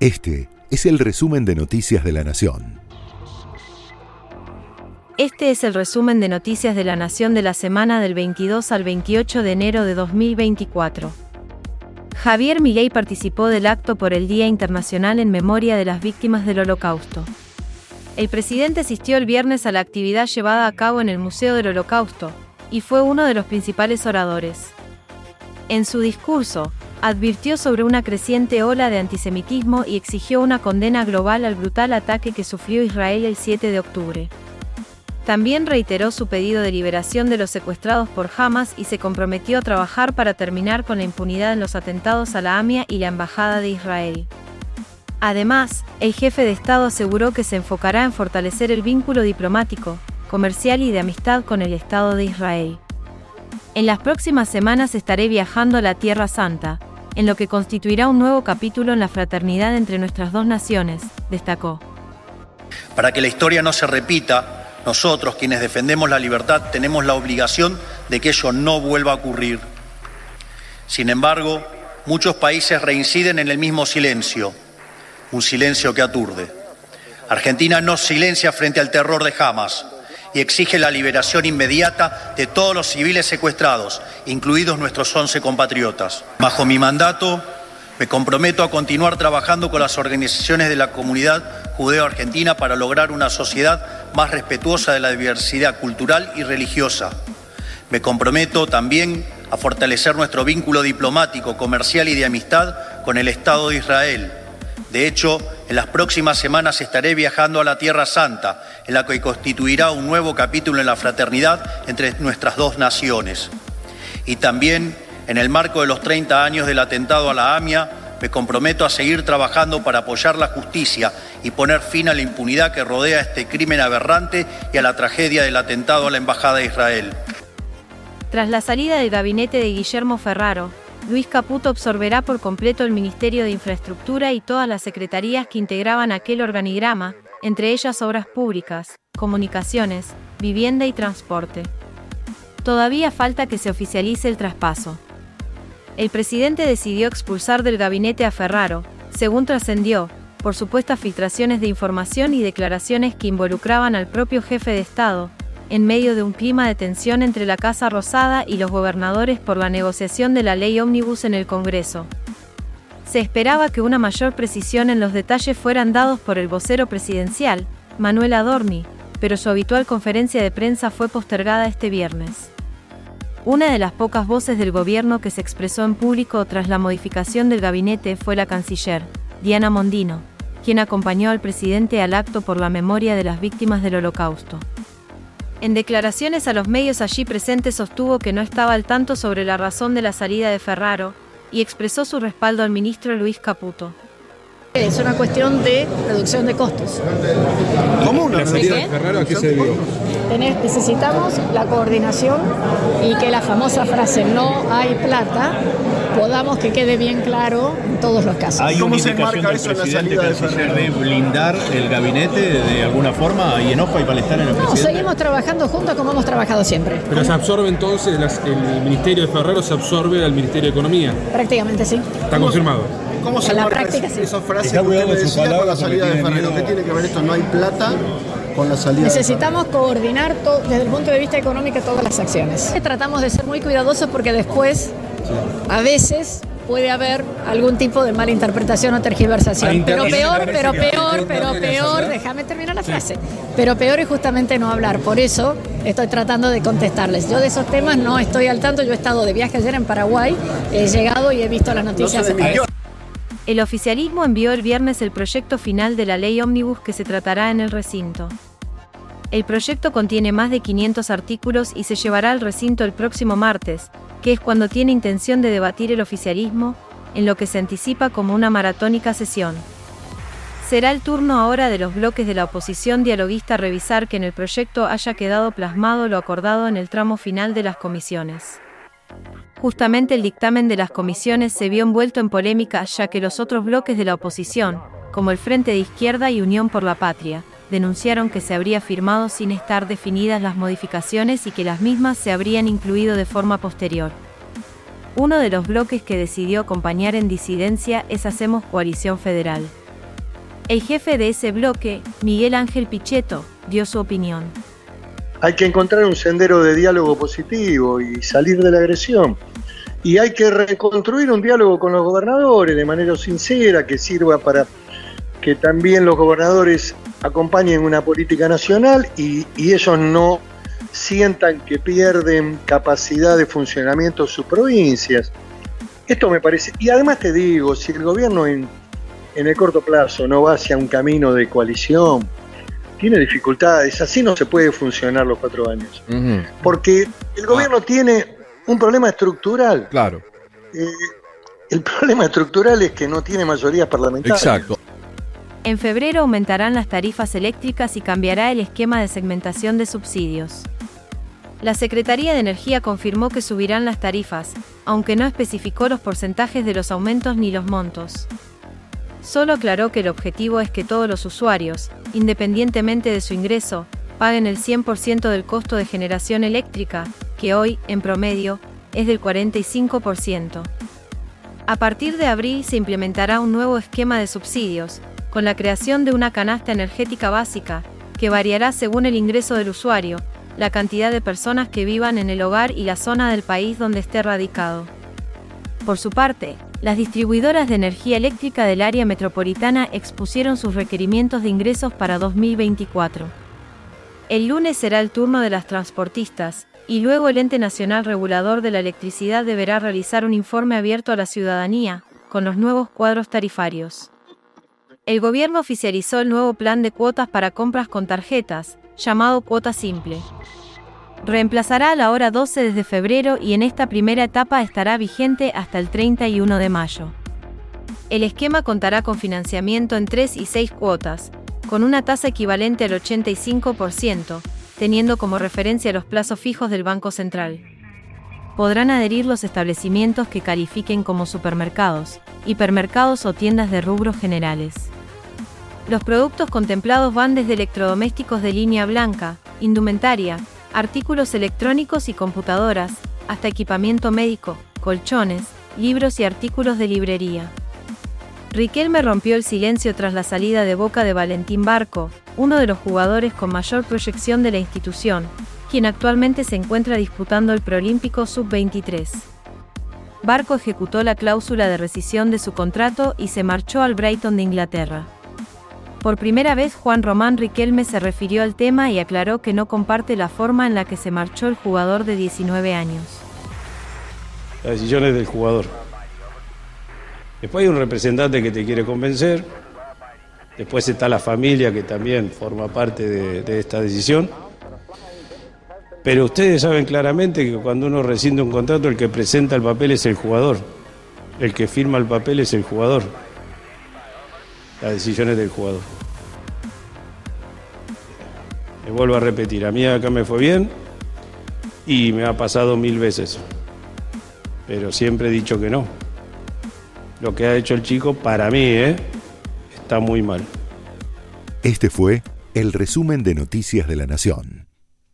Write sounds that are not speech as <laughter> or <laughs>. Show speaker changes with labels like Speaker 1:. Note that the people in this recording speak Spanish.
Speaker 1: Este es el resumen de Noticias de la Nación.
Speaker 2: Este es el resumen de Noticias de la Nación de la semana del 22 al 28 de enero de 2024. Javier Milei participó del acto por el Día Internacional en Memoria de las Víctimas del Holocausto. El presidente asistió el viernes a la actividad llevada a cabo en el Museo del Holocausto y fue uno de los principales oradores. En su discurso, advirtió sobre una creciente ola de antisemitismo y exigió una condena global al brutal ataque que sufrió Israel el 7 de octubre. También reiteró su pedido de liberación de los secuestrados por Hamas y se comprometió a trabajar para terminar con la impunidad en los atentados a la AMIA y la Embajada de Israel. Además, el jefe de Estado aseguró que se enfocará en fortalecer el vínculo diplomático, comercial y de amistad con el Estado de Israel. En las próximas semanas estaré viajando a la Tierra Santa, en lo que constituirá un nuevo capítulo en la fraternidad entre nuestras dos naciones, destacó.
Speaker 3: Para que la historia no se repita, nosotros, quienes defendemos la libertad, tenemos la obligación de que ello no vuelva a ocurrir. Sin embargo, muchos países reinciden en el mismo silencio, un silencio que aturde. Argentina no silencia frente al terror de Hamas y exige la liberación inmediata de todos los civiles secuestrados, incluidos nuestros 11 compatriotas. Bajo mi mandato, me comprometo a continuar trabajando con las organizaciones de la comunidad judeo-argentina para lograr una sociedad más respetuosa de la diversidad cultural y religiosa. Me comprometo también a fortalecer nuestro vínculo diplomático, comercial y de amistad con el Estado de Israel. De hecho, en las próximas semanas estaré viajando a la Tierra Santa, en la que constituirá un nuevo capítulo en la fraternidad entre nuestras dos naciones. Y también, en el marco de los 30 años del atentado a la AMIA, me comprometo a seguir trabajando para apoyar la justicia y poner fin a la impunidad que rodea este crimen aberrante y a la tragedia del atentado a la Embajada de Israel.
Speaker 2: Tras la salida del gabinete de Guillermo Ferraro, Luis Caputo absorberá por completo el Ministerio de Infraestructura y todas las secretarías que integraban aquel organigrama, entre ellas Obras Públicas, Comunicaciones, Vivienda y Transporte. Todavía falta que se oficialice el traspaso. El presidente decidió expulsar del gabinete a Ferraro, según trascendió, por supuestas filtraciones de información y declaraciones que involucraban al propio jefe de Estado, en medio de un clima de tensión entre la Casa Rosada y los gobernadores por la negociación de la ley ómnibus en el Congreso. Se esperaba que una mayor precisión en los detalles fueran dados por el vocero presidencial, Manuel Adorni, pero su habitual conferencia de prensa fue postergada este viernes. Una de las pocas voces del gobierno que se expresó en público tras la modificación del gabinete fue la canciller, Diana Mondino, quien acompañó al presidente al acto por la memoria de las víctimas del Holocausto. En declaraciones a los medios allí presentes sostuvo que no estaba al tanto sobre la razón de la salida de Ferraro y expresó su respaldo al ministro Luis Caputo.
Speaker 4: Es una cuestión de reducción de costos.
Speaker 5: ¿Cómo una salida de Ferraro a qué se debió?
Speaker 4: necesitamos la coordinación y que la famosa frase no hay plata podamos que quede bien claro en todos los casos.
Speaker 5: ¿Hay ¿Cómo se marca eso en la salida de Ferraro? de blindar el gabinete de alguna forma y enojo y malestar en el
Speaker 4: no, seguimos trabajando juntos como hemos trabajado siempre.
Speaker 6: Pero se absorbe entonces, el Ministerio de Ferraro se absorbe al Ministerio de Economía.
Speaker 4: Prácticamente sí.
Speaker 6: Está confirmado.
Speaker 5: ¿Cómo se marca práctica, esa frase que usted decía con la salida de Ferraro? ¿Qué tiene que ver esto? ¿No hay plata? Con la salida
Speaker 4: Necesitamos coordinar desde el punto de vista económico todas las acciones. Tratamos de ser muy cuidadosos porque después, a veces, puede haber algún tipo de mala interpretación o tergiversación. Pero peor, pero peor, pero peor, déjame terminar la frase. Pero peor es justamente no hablar. Por eso estoy tratando de contestarles. Yo de esos temas no estoy al tanto. Yo he estado de viaje ayer en Paraguay, he llegado y he visto las noticias.
Speaker 2: El oficialismo envió el viernes el proyecto final de la ley ómnibus que se tratará en el recinto. El proyecto contiene más de 500 artículos y se llevará al recinto el próximo martes, que es cuando tiene intención de debatir el oficialismo, en lo que se anticipa como una maratónica sesión. Será el turno ahora de los bloques de la oposición dialoguista revisar que en el proyecto haya quedado plasmado lo acordado en el tramo final de las comisiones. Justamente el dictamen de las comisiones se vio envuelto en polémica ya que los otros bloques de la oposición, como el Frente de Izquierda y Unión por la Patria, denunciaron que se habría firmado sin estar definidas las modificaciones y que las mismas se habrían incluido de forma posterior. Uno de los bloques que decidió acompañar en disidencia es Hacemos Coalición Federal. El jefe de ese bloque, Miguel Ángel Pichetto, dio su opinión.
Speaker 7: Hay que encontrar un sendero de diálogo positivo y salir de la agresión. Y hay que reconstruir un diálogo con los gobernadores de manera sincera que sirva para que también los gobernadores acompañen una política nacional y, ellos no sientan que pierden capacidad de funcionamiento en sus provincias. Esto me parece, y además te digo, si el gobierno en, el corto plazo no va hacia un camino de coalición, tiene dificultades, así no se puede funcionar los cuatro años. Porque el gobierno ah. tiene un problema estructural.
Speaker 8: Claro.
Speaker 7: Eh, el <laughs> problema estructural es que no tiene mayoría parlamentaria.
Speaker 8: Exacto.
Speaker 2: En febrero aumentarán las tarifas eléctricas y cambiará el esquema de segmentación de subsidios. La Secretaría de Energía confirmó que subirán las tarifas, aunque no especificó los porcentajes de los aumentos ni los montos. Solo aclaró que el objetivo es que todos los usuarios, independientemente de su ingreso, paguen el 100% del costo de generación eléctrica, que hoy, en promedio, es del 45%. A partir de abril se implementará un nuevo esquema de subsidios, con la creación de una canasta energética básica, que variará según el ingreso del usuario, la cantidad de personas que vivan en el hogar y la zona del país donde esté radicado. Por su parte, las distribuidoras de energía eléctrica del área metropolitana expusieron sus requerimientos de ingresos para 2024. El lunes será el turno de las transportistas, y luego el ente nacional regulador de la electricidad deberá realizar un informe abierto a la ciudadanía, con los nuevos cuadros tarifarios el gobierno oficializó el nuevo plan de cuotas para compras con tarjetas, llamado Cuota Simple. Reemplazará a la hora 12 desde febrero y en esta primera etapa estará vigente hasta el 31 de mayo. El esquema contará con financiamiento en 3 y 6 cuotas, con una tasa equivalente al 85%, teniendo como referencia los plazos fijos del Banco Central. Podrán adherir los establecimientos que califiquen como supermercados, hipermercados o tiendas de rubros generales. Los productos contemplados van desde electrodomésticos de línea blanca, indumentaria, artículos electrónicos y computadoras, hasta equipamiento médico, colchones, libros y artículos de librería. Riquelme rompió el silencio tras la salida de boca de Valentín Barco, uno de los jugadores con mayor proyección de la institución, quien actualmente se encuentra disputando el Proolímpico Sub-23. Barco ejecutó la cláusula de rescisión de su contrato y se marchó al Brighton de Inglaterra. Por primera vez Juan Román Riquelme se refirió al tema y aclaró que no comparte la forma en la que se marchó el jugador de 19 años.
Speaker 9: La decisión es del jugador. Después hay un representante que te quiere convencer. Después está la familia que también forma parte de, esta decisión. Pero ustedes saben claramente que cuando uno rescinde un contrato, el que presenta el papel es el jugador. El que firma el papel es el jugador. Las decisiones del jugador. Me vuelvo a repetir, a mí acá me fue bien y me ha pasado mil veces. Pero siempre he dicho que no. Lo que ha hecho el chico, para mí, ¿eh? está muy mal.
Speaker 1: Este fue el resumen de Noticias de la Nación.